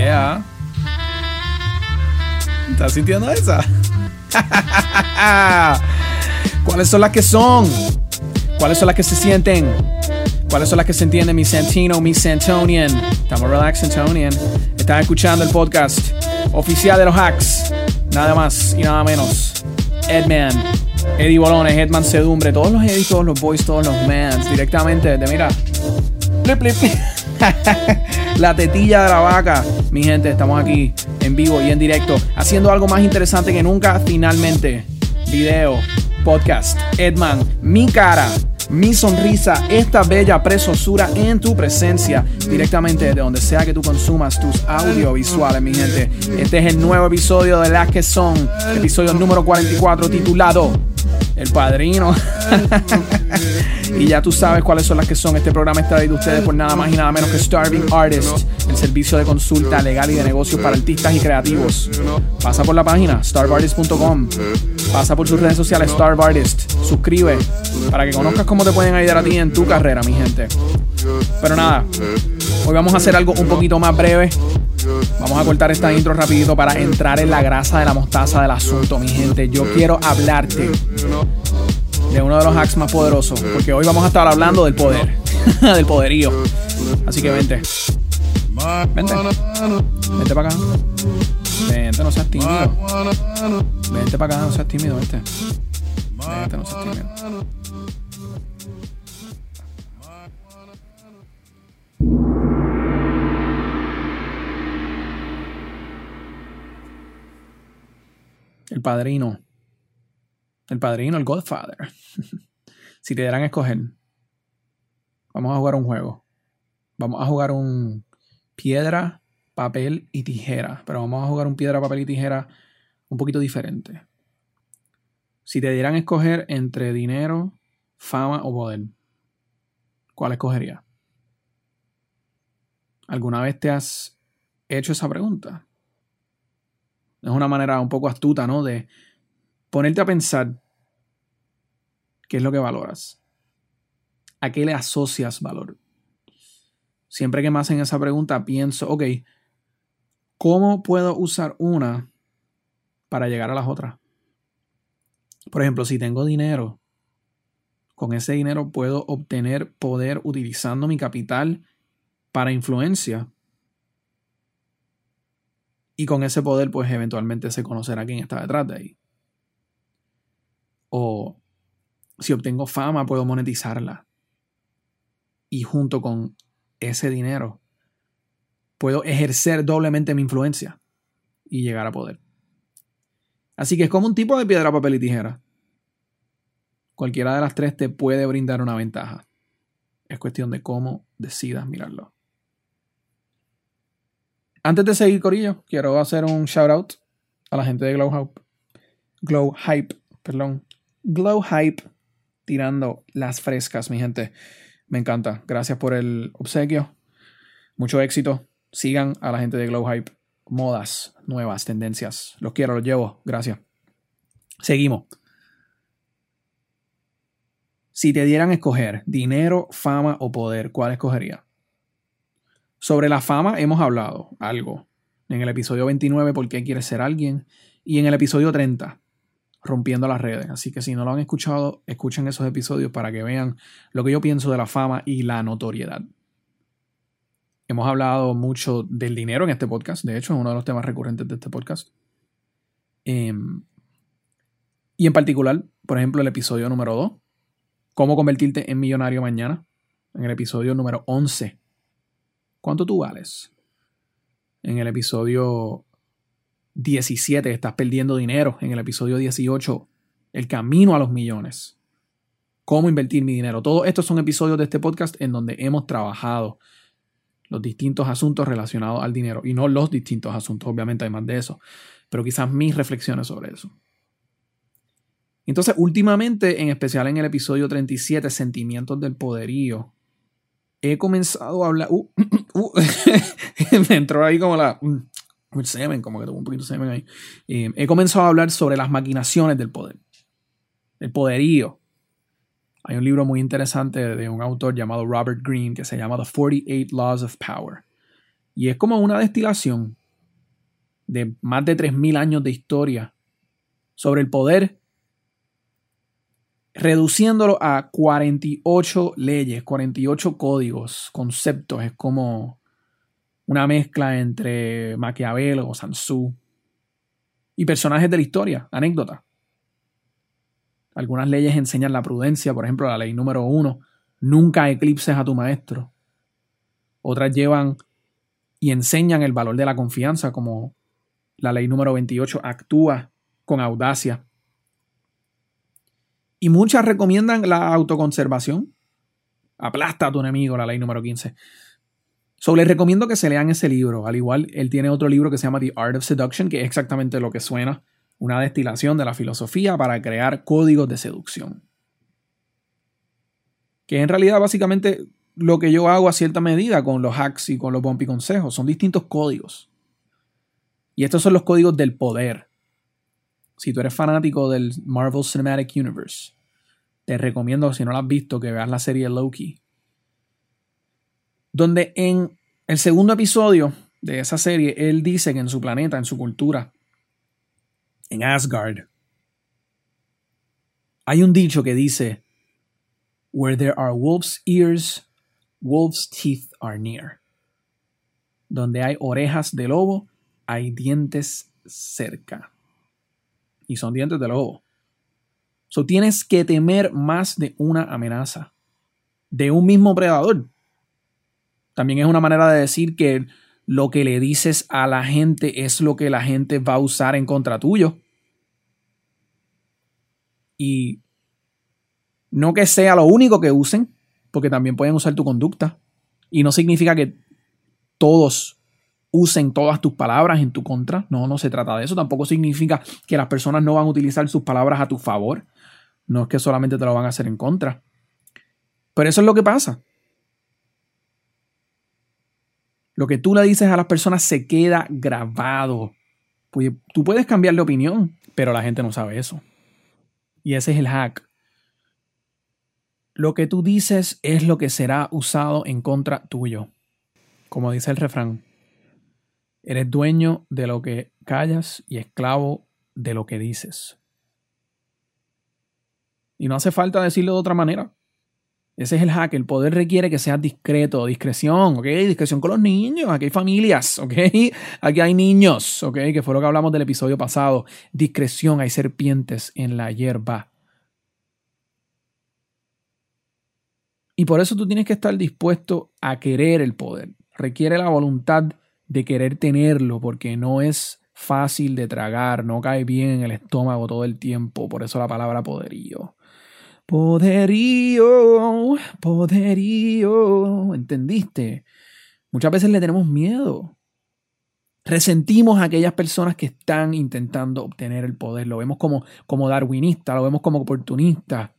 Yeah. ¿Estás sintiendo esa? ¿Cuáles son las que son? ¿Cuáles son las que se sienten? ¿Cuáles son las que se entienden? Mi Santino, mi Santonian. Estamos relax, Santonian. Están escuchando el podcast oficial de los hacks. Nada más y nada menos. Edman, Eddie Bolones, Edman Sedumbre, todos los Eddies, todos los boys, todos los mans, directamente de mira. la tetilla de la vaca. Mi gente, estamos aquí en vivo y en directo, haciendo algo más interesante que nunca. Finalmente, video, podcast, Edman, mi cara, mi sonrisa, esta bella presosura en tu presencia, directamente de donde sea que tú consumas tus audiovisuales, mi gente. Este es el nuevo episodio de Las que son, episodio número 44, titulado El Padrino. y ya tú sabes cuáles son las que son. Este programa está traído ustedes por nada más y nada menos que Starving Artist, el servicio de consulta legal y de negocios para artistas y creativos. Pasa por la página starvartist.com. Pasa por sus redes sociales Starvartist. Suscribe para que conozcas cómo te pueden ayudar a ti en tu carrera, mi gente. Pero nada, hoy vamos a hacer algo un poquito más breve. Vamos a cortar esta intro rapidito para entrar en la grasa de la mostaza del asunto, mi gente. Yo quiero hablarte de uno de los hacks más poderosos, porque hoy vamos a estar hablando del poder, del poderío. Así que vente. Vente. Vente para acá. Vente, no seas tímido. Vente para acá, no seas tímido, vente. Vente, no seas tímido. El padrino. El padrino, el Godfather. si te dieran a escoger, vamos a jugar un juego. Vamos a jugar un piedra, papel y tijera. Pero vamos a jugar un piedra, papel y tijera un poquito diferente. Si te dieran escoger entre dinero, fama o poder, ¿cuál escogerías? ¿Alguna vez te has hecho esa pregunta? Es una manera un poco astuta, ¿no? De ponerte a pensar qué es lo que valoras. ¿A qué le asocias valor? Siempre que me hacen esa pregunta, pienso, ok, ¿cómo puedo usar una para llegar a las otras? Por ejemplo, si tengo dinero, con ese dinero puedo obtener poder utilizando mi capital para influencia. Y con ese poder, pues eventualmente se conocerá quién está detrás de ahí. O si obtengo fama, puedo monetizarla. Y junto con ese dinero, puedo ejercer doblemente mi influencia y llegar a poder. Así que es como un tipo de piedra, papel y tijera. Cualquiera de las tres te puede brindar una ventaja. Es cuestión de cómo decidas mirarlo. Antes de seguir, Corillo, quiero hacer un shout out a la gente de Glow Hype. Glow Hype, perdón. Glow Hype tirando las frescas, mi gente. Me encanta. Gracias por el obsequio. Mucho éxito. Sigan a la gente de Glow Hype. Modas, nuevas tendencias. Los quiero, los llevo. Gracias. Seguimos. Si te dieran escoger dinero, fama o poder, ¿cuál escogería? Sobre la fama hemos hablado algo. En el episodio 29, ¿por qué quieres ser alguien? Y en el episodio 30, rompiendo las redes. Así que si no lo han escuchado, escuchen esos episodios para que vean lo que yo pienso de la fama y la notoriedad. Hemos hablado mucho del dinero en este podcast, de hecho es uno de los temas recurrentes de este podcast. Em, y en particular, por ejemplo, el episodio número 2, cómo convertirte en millonario mañana, en el episodio número 11, ¿cuánto tú vales? En el episodio 17, estás perdiendo dinero. En el episodio 18, el camino a los millones. Cómo invertir mi dinero. Todos estos son episodios de este podcast en donde hemos trabajado los distintos asuntos relacionados al dinero. Y no los distintos asuntos, obviamente hay más de eso. Pero quizás mis reflexiones sobre eso. Entonces, últimamente, en especial en el episodio 37, Sentimientos del Poderío, he comenzado a hablar. Uh, uh, me entró ahí como la. Mm, el semen, como que tengo un poquito de semen ahí. Eh, he comenzado a hablar sobre las maquinaciones del poder, el poderío. Hay un libro muy interesante de un autor llamado Robert Greene que se llama The 48 Laws of Power. Y es como una destilación de más de 3.000 años de historia sobre el poder, reduciéndolo a 48 leyes, 48 códigos, conceptos. Es como una mezcla entre Maquiavelo, Sansú y personajes de la historia, anécdotas. Algunas leyes enseñan la prudencia, por ejemplo, la ley número uno, nunca eclipses a tu maestro. Otras llevan y enseñan el valor de la confianza, como la ley número 28, actúa con audacia. Y muchas recomiendan la autoconservación. Aplasta a tu enemigo, la ley número 15. So, les recomiendo que se lean ese libro. Al igual, él tiene otro libro que se llama The Art of Seduction, que es exactamente lo que suena, una destilación de la filosofía para crear códigos de seducción. Que en realidad básicamente lo que yo hago a cierta medida con los hacks y con los bumpy consejos. Son distintos códigos. Y estos son los códigos del poder. Si tú eres fanático del Marvel Cinematic Universe, te recomiendo, si no lo has visto, que veas la serie Loki donde en el segundo episodio de esa serie, él dice que en su planeta, en su cultura, en Asgard, hay un dicho que dice, Where there are wolves' ears, wolves' teeth are near. Donde hay orejas de lobo, hay dientes cerca. Y son dientes de lobo. So tienes que temer más de una amenaza, de un mismo predador. También es una manera de decir que lo que le dices a la gente es lo que la gente va a usar en contra tuyo. Y no que sea lo único que usen, porque también pueden usar tu conducta. Y no significa que todos usen todas tus palabras en tu contra. No, no se trata de eso. Tampoco significa que las personas no van a utilizar sus palabras a tu favor. No es que solamente te lo van a hacer en contra. Pero eso es lo que pasa. Lo que tú le dices a las personas se queda grabado. Pues, tú puedes cambiar de opinión, pero la gente no sabe eso. Y ese es el hack. Lo que tú dices es lo que será usado en contra tuyo. Como dice el refrán, eres dueño de lo que callas y esclavo de lo que dices. Y no hace falta decirlo de otra manera. Ese es el hack. El poder requiere que seas discreto, discreción, ¿ok? Discreción con los niños. Aquí hay familias, ¿ok? Aquí hay niños, ¿ok? Que fue lo que hablamos del episodio pasado. Discreción, hay serpientes en la hierba. Y por eso tú tienes que estar dispuesto a querer el poder. Requiere la voluntad de querer tenerlo porque no es fácil de tragar, no cae bien en el estómago todo el tiempo. Por eso la palabra poderío. Poderío, poderío. ¿Entendiste? Muchas veces le tenemos miedo. Resentimos a aquellas personas que están intentando obtener el poder. Lo vemos como, como darwinista, lo vemos como oportunista.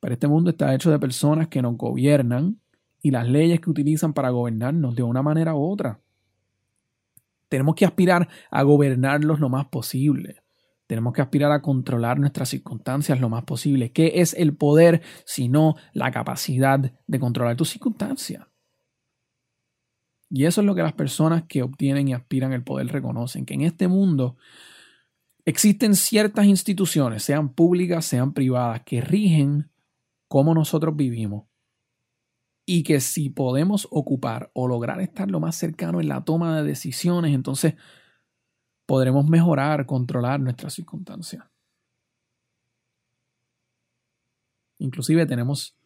Pero este mundo está hecho de personas que nos gobiernan y las leyes que utilizan para gobernarnos de una manera u otra. Tenemos que aspirar a gobernarlos lo más posible. Tenemos que aspirar a controlar nuestras circunstancias lo más posible. ¿Qué es el poder sino la capacidad de controlar tus circunstancias? Y eso es lo que las personas que obtienen y aspiran el poder reconocen, que en este mundo existen ciertas instituciones, sean públicas, sean privadas, que rigen cómo nosotros vivimos. Y que si podemos ocupar o lograr estar lo más cercano en la toma de decisiones, entonces podremos mejorar, controlar nuestras circunstancias. Inclusive tenemos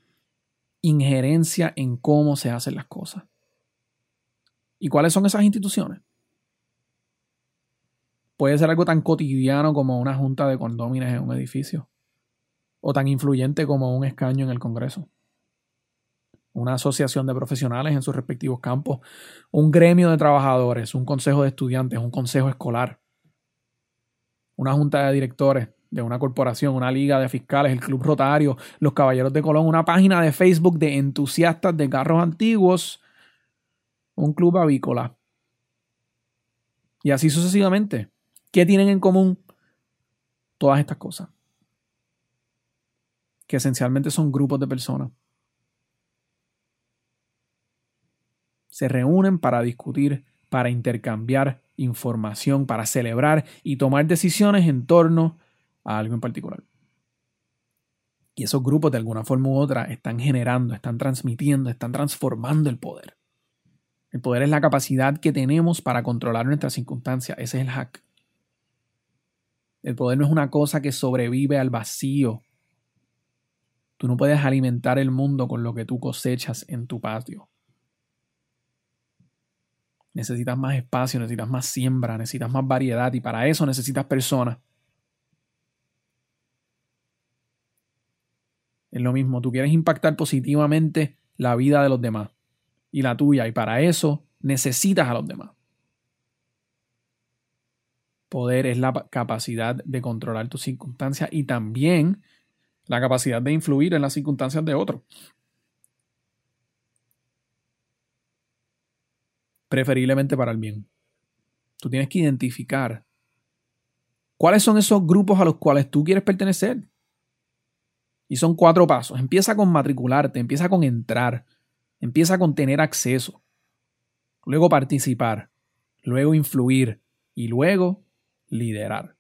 injerencia en cómo se hacen las cosas. ¿Y cuáles son esas instituciones? Puede ser algo tan cotidiano como una junta de condóminos en un edificio, o tan influyente como un escaño en el Congreso una asociación de profesionales en sus respectivos campos, un gremio de trabajadores, un consejo de estudiantes, un consejo escolar, una junta de directores de una corporación, una liga de fiscales, el Club Rotario, los Caballeros de Colón, una página de Facebook de entusiastas de carros antiguos, un club avícola. Y así sucesivamente. ¿Qué tienen en común todas estas cosas? Que esencialmente son grupos de personas se reúnen para discutir, para intercambiar información, para celebrar y tomar decisiones en torno a algo en particular. Y esos grupos de alguna forma u otra están generando, están transmitiendo, están transformando el poder. El poder es la capacidad que tenemos para controlar nuestras circunstancias. Ese es el hack. El poder no es una cosa que sobrevive al vacío. Tú no puedes alimentar el mundo con lo que tú cosechas en tu patio. Necesitas más espacio, necesitas más siembra, necesitas más variedad y para eso necesitas personas. Es lo mismo, tú quieres impactar positivamente la vida de los demás y la tuya y para eso necesitas a los demás. Poder es la capacidad de controlar tus circunstancias y también la capacidad de influir en las circunstancias de otros. Preferiblemente para el bien. Tú tienes que identificar cuáles son esos grupos a los cuales tú quieres pertenecer. Y son cuatro pasos. Empieza con matricularte, empieza con entrar, empieza con tener acceso, luego participar, luego influir y luego liderar.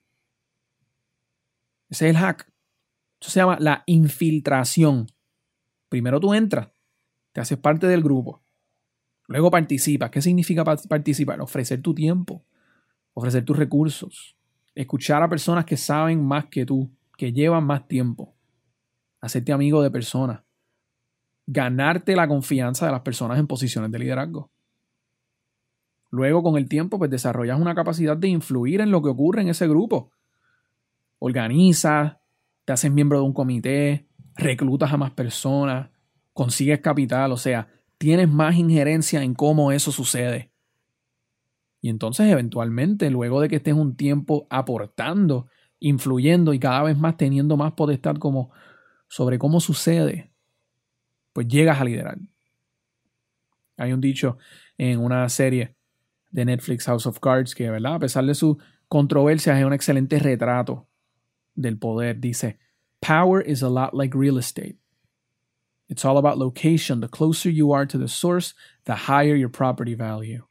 Ese es el hack. Eso se llama la infiltración. Primero tú entras, te haces parte del grupo, luego participas. ¿Qué significa participar? Ofrecer tu tiempo, ofrecer tus recursos, escuchar a personas que saben más que tú, que llevan más tiempo, hacerte amigo de personas, ganarte la confianza de las personas en posiciones de liderazgo. Luego, con el tiempo, pues desarrollas una capacidad de influir en lo que ocurre en ese grupo. Organizas, te haces miembro de un comité, reclutas a más personas, consigues capital, o sea, tienes más injerencia en cómo eso sucede. Y entonces, eventualmente, luego de que estés un tiempo aportando, influyendo y cada vez más teniendo más potestad como sobre cómo sucede, pues llegas a liderar. Hay un dicho en una serie de Netflix House of Cards que, ¿verdad? A pesar de su controversia, es un excelente retrato del poder. Dice, Power is a lot like real estate. It's all about location. The closer you are to the source, the higher your property value.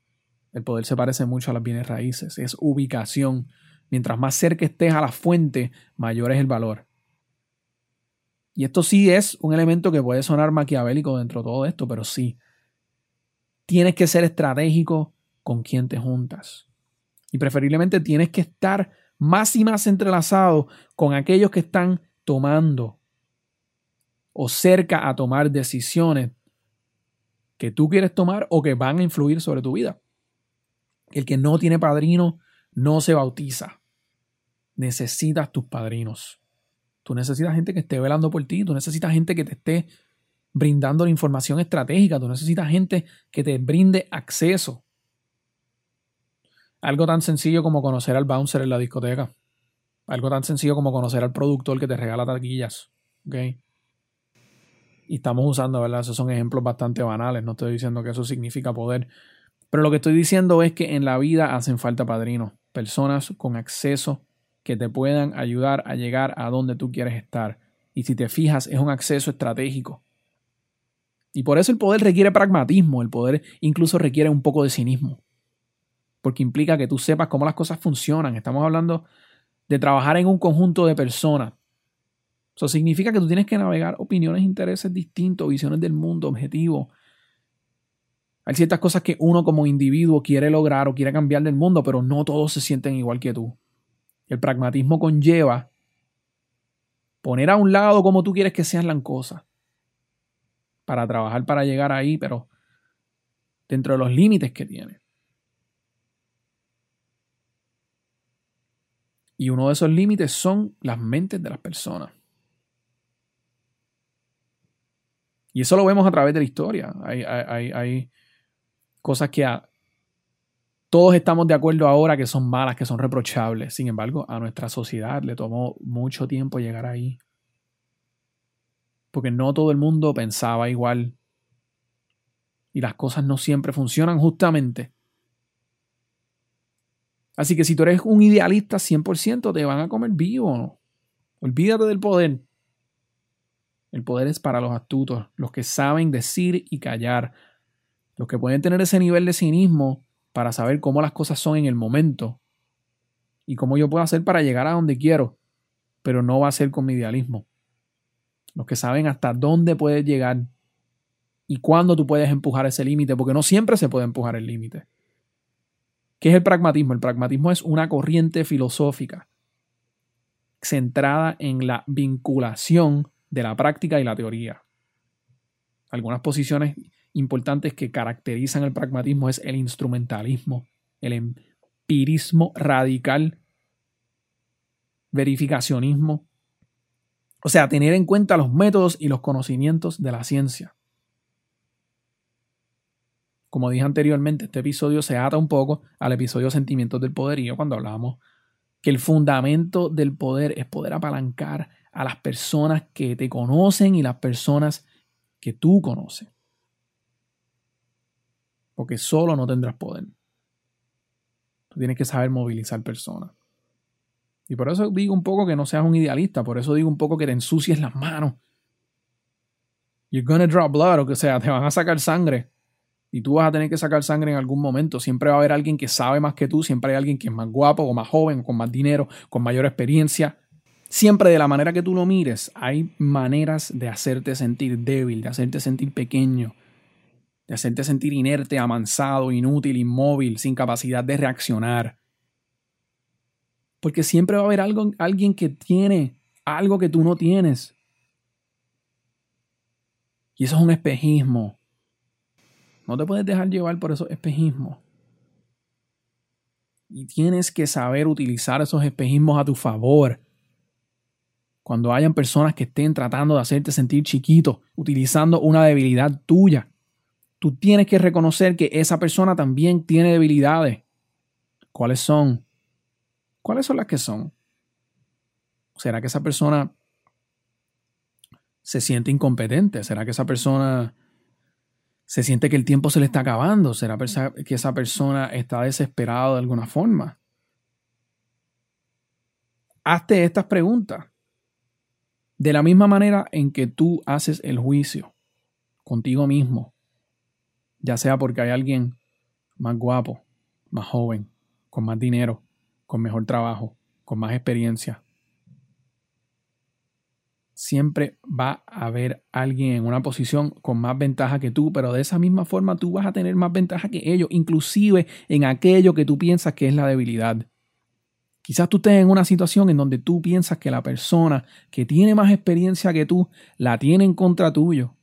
El poder se parece mucho a las bienes raíces. Es ubicación. Mientras más cerca estés a la fuente, mayor es el valor. Y esto sí es un elemento que puede sonar maquiavélico dentro de todo esto, pero sí. Tienes que ser estratégico con quien te juntas. Y preferiblemente tienes que estar más y más entrelazado con aquellos que están tomando o cerca a tomar decisiones que tú quieres tomar o que van a influir sobre tu vida. El que no tiene padrino no se bautiza. Necesitas tus padrinos. Tú necesitas gente que esté velando por ti, tú necesitas gente que te esté brindando la información estratégica, tú necesitas gente que te brinde acceso. Algo tan sencillo como conocer al bouncer en la discoteca. Algo tan sencillo como conocer al productor que te regala taquillas. ¿okay? Y estamos usando, ¿verdad? Esos son ejemplos bastante banales. No estoy diciendo que eso significa poder. Pero lo que estoy diciendo es que en la vida hacen falta padrinos. Personas con acceso que te puedan ayudar a llegar a donde tú quieres estar. Y si te fijas, es un acceso estratégico. Y por eso el poder requiere pragmatismo, el poder incluso requiere un poco de cinismo. Porque implica que tú sepas cómo las cosas funcionan. Estamos hablando de trabajar en un conjunto de personas. Eso significa que tú tienes que navegar opiniones, intereses distintos, visiones del mundo, objetivos. Hay ciertas cosas que uno como individuo quiere lograr o quiere cambiar del mundo, pero no todos se sienten igual que tú. El pragmatismo conlleva poner a un lado como tú quieres que sean las cosas para trabajar para llegar ahí, pero dentro de los límites que tiene. Y uno de esos límites son las mentes de las personas. Y eso lo vemos a través de la historia. Hay, hay, hay cosas que todos estamos de acuerdo ahora que son malas, que son reprochables. Sin embargo, a nuestra sociedad le tomó mucho tiempo llegar ahí. Porque no todo el mundo pensaba igual. Y las cosas no siempre funcionan justamente. Así que si tú eres un idealista 100%, te van a comer vivo. Olvídate del poder. El poder es para los astutos, los que saben decir y callar, Los que pueden tener ese nivel de cinismo para saber cómo las cosas son en el momento y cómo yo puedo hacer para llegar a donde quiero, pero no va a ser con mi idealismo. Los que saben hasta dónde puedes llegar y cuándo tú puedes empujar ese límite, porque no siempre se puede empujar el límite. ¿Qué es el pragmatismo? El pragmatismo es una corriente filosófica centrada en la vinculación de la práctica y la teoría. Algunas posiciones importantes que caracterizan el pragmatismo es el instrumentalismo, el empirismo radical, verificacionismo, o sea, tener en cuenta los métodos y los conocimientos de la ciencia. Como dije anteriormente, este episodio se ata un poco al episodio Sentimientos del Poderío cuando hablábamos que el fundamento del poder es poder apalancar a las personas que te conocen y las personas que tú conoces. Porque solo no tendrás poder. Tú tienes que saber movilizar personas. Y por eso digo un poco que no seas un idealista, por eso digo un poco que te ensucies las manos. You're gonna draw blood, o sea, te van a sacar sangre. Y tú vas a tener que sacar sangre en algún momento. Siempre va a haber alguien que sabe más que tú, siempre hay alguien que es más guapo o más joven, con más dinero, con mayor experiencia. Siempre de la manera que tú lo mires, hay maneras de hacerte sentir débil, de hacerte sentir pequeño, de hacerte sentir inerte, amansado, inútil, inmóvil, sin capacidad de reaccionar. Porque siempre va a haber algo, alguien que tiene algo que tú no tienes. Y eso es un espejismo. No te puedes dejar llevar por esos espejismos. Y tienes que saber utilizar esos espejismos a tu favor. Cuando hayan personas que estén tratando de hacerte sentir chiquito, utilizando una debilidad tuya, tú tienes que reconocer que esa persona también tiene debilidades. ¿Cuáles son? ¿Cuáles son las que son? ¿Será que esa persona se siente incompetente? ¿Será que esa persona se siente que el tiempo se le está acabando. ¿Será que esa persona está desesperada de alguna forma? Hazte estas preguntas. De la misma manera en que tú haces el juicio contigo mismo, ya sea porque hay alguien más guapo, más joven, con más dinero, con mejor trabajo, con más experiencia, siempre va a haber alguien en una posición con más ventaja que tú, pero de esa misma forma tú vas a tener más ventaja que ellos, inclusive en aquello que tú piensas que es la debilidad. Quizás tú estés en una situación en donde tú piensas que la persona que tiene más experiencia que tú la tiene en contra tuyo,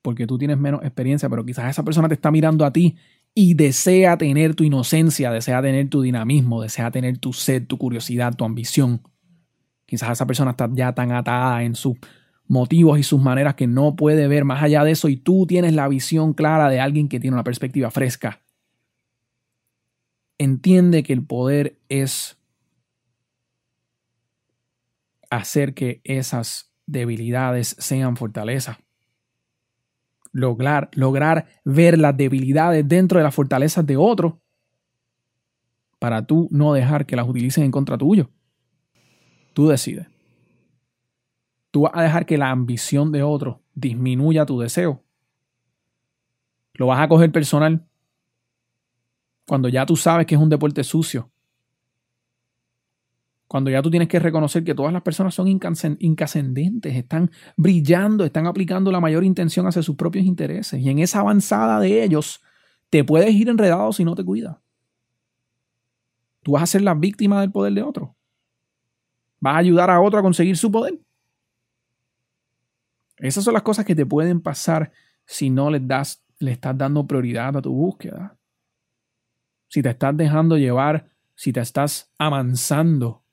porque tú tienes menos experiencia, pero quizás esa persona te está mirando a ti y desea tener tu inocencia, desea tener tu dinamismo, desea tener tu sed, tu curiosidad, tu ambición. Quizás esa persona está ya tan atada en sus motivos y sus maneras que no puede ver más allá de eso y tú tienes la visión clara de alguien que tiene una perspectiva fresca. Entiende que el poder es hacer que esas debilidades sean fortalezas. Lograr, lograr ver las debilidades dentro de las fortalezas de otro para tú no dejar que las utilicen en contra tuyo. Tú decides. Tú vas a dejar que la ambición de otro disminuya tu deseo. Lo vas a coger personal cuando ya tú sabes que es un deporte sucio. Cuando ya tú tienes que reconocer que todas las personas son incascendentes, están brillando, están aplicando la mayor intención hacia sus propios intereses. Y en esa avanzada de ellos, te puedes ir enredado si no te cuidas. Tú vas a ser la víctima del poder de otro. ¿Vas a ayudar a otro a conseguir su poder? Esas son las cosas que te pueden pasar si no le, das, le estás dando prioridad a tu búsqueda. Si te estás dejando llevar, si te estás amansando,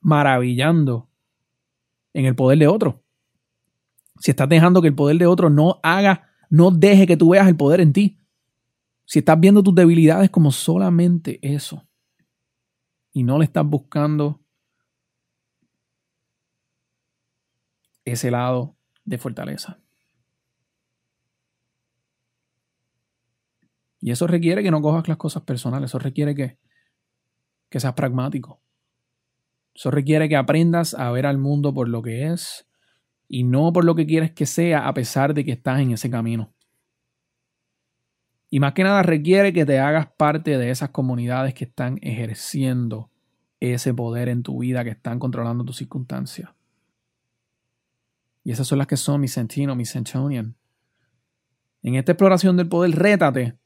maravillando en el poder de otro. Si estás dejando que el poder de otro no haga, no deje que tú veas el poder en ti. Si estás viendo tus debilidades como solamente eso y no le estás buscando ese lado de fortaleza. Y eso requiere que no cojas las cosas personales, eso requiere que, que seas pragmático. Eso requiere que aprendas a ver al mundo por lo que es y no por lo que quieres que sea a pesar de que estás en ese camino. Y más que nada requiere que te hagas parte de esas comunidades que están ejerciendo ese poder en tu vida, que están controlando tus circunstancias. Y esas son las que son mis Sentino, mis Centonian. En esta exploración del poder, rétate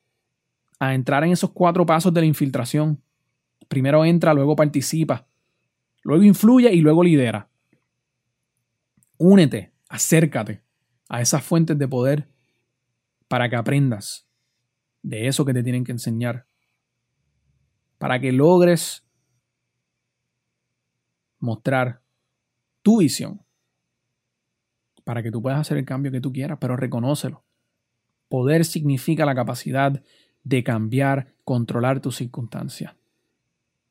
a entrar en esos cuatro pasos de la infiltración. Primero entra, luego participa, luego influye y luego lidera. Únete, acércate a esas fuentes de poder para que aprendas de eso que te tienen que enseñar. Para que logres mostrar tu visión. Para que tú puedas hacer el cambio que tú quieras, pero reconócelo. Poder significa la capacidad de cambiar, controlar tus circunstancias.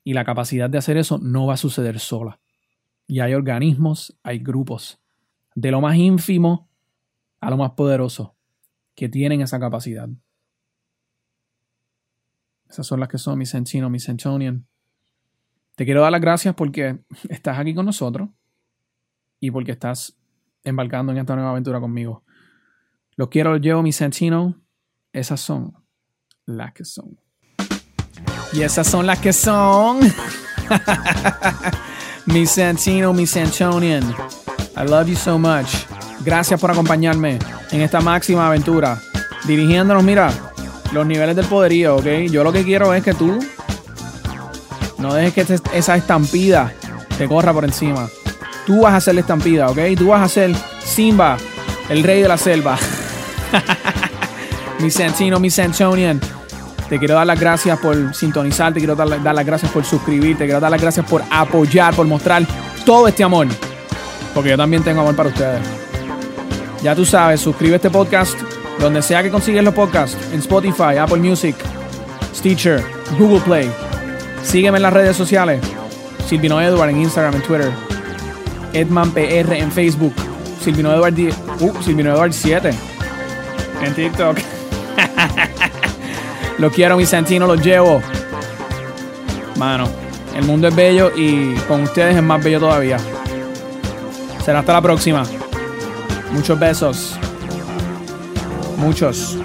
Y la capacidad de hacer eso no va a suceder sola. Y hay organismos, hay grupos, de lo más ínfimo a lo más poderoso, que tienen esa capacidad. Esas son las que son mis Sencino, mis Centonian. Te quiero dar las gracias porque estás aquí con nosotros y porque estás embarcando en esta nueva aventura conmigo. Los quiero, los llevo, mis Centino. Esas son las que son. Y esas son las que son. mi Santino, mi Santonian. I love you so much. Gracias por acompañarme en esta máxima aventura. Dirigiéndonos, mira, los niveles del poderío, ¿ok? Yo lo que quiero es que tú no dejes que este, esa estampida te corra por encima. Tú vas a ser la estampida, ¿ok? Tú vas a ser Simba, el rey de la selva. mi Santino, mi Santonian. Te quiero dar las gracias por sintonizar, te quiero dar, las gracias por suscribirte, te quiero dar las gracias por apoyar, por mostrar todo este amor. Porque yo también tengo amor para ustedes. Ya tú sabes, suscribe este podcast donde sea que consigues los podcasts, en Spotify, Apple Music, Stitcher, Google Play. Sígueme en las redes sociales. Silvino Edward en Instagram, en Twitter. Edman PR en Facebook. Silvino Edward, uh, Silvino Edward 7 en TikTok. Lo quiero, mi Santino, los llevo. Mano, el mundo es bello y con ustedes es más bello todavía. Será hasta la próxima. Muchos besos. Muchos.